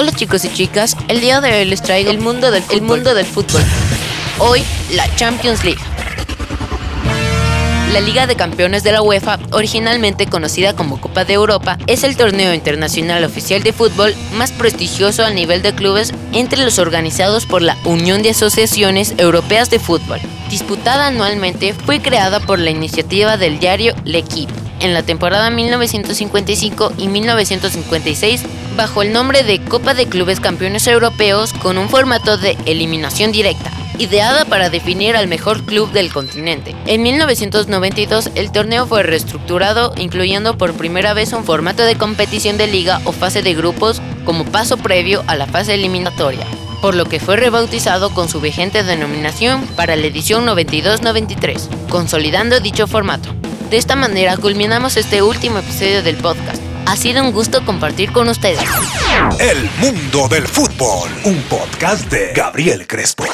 Hola chicos y chicas, el día de hoy les traigo el mundo del, el mundo del fútbol. Hoy, la Champions League. La Liga de Campeones de la UEFA, originalmente conocida como Copa de Europa, es el torneo internacional oficial de fútbol más prestigioso a nivel de clubes entre los organizados por la Unión de Asociaciones Europeas de Fútbol. Disputada anualmente, fue creada por la iniciativa del diario L'Equipe en la temporada 1955 y 1956 bajo el nombre de Copa de Clubes Campeones Europeos con un formato de eliminación directa ideada para definir al mejor club del continente. En 1992 el torneo fue reestructurado incluyendo por primera vez un formato de competición de liga o fase de grupos como paso previo a la fase eliminatoria por lo que fue rebautizado con su vigente denominación para la edición 92-93, consolidando dicho formato. De esta manera culminamos este último episodio del podcast. Ha sido un gusto compartir con ustedes. El mundo del fútbol, un podcast de Gabriel Crespo.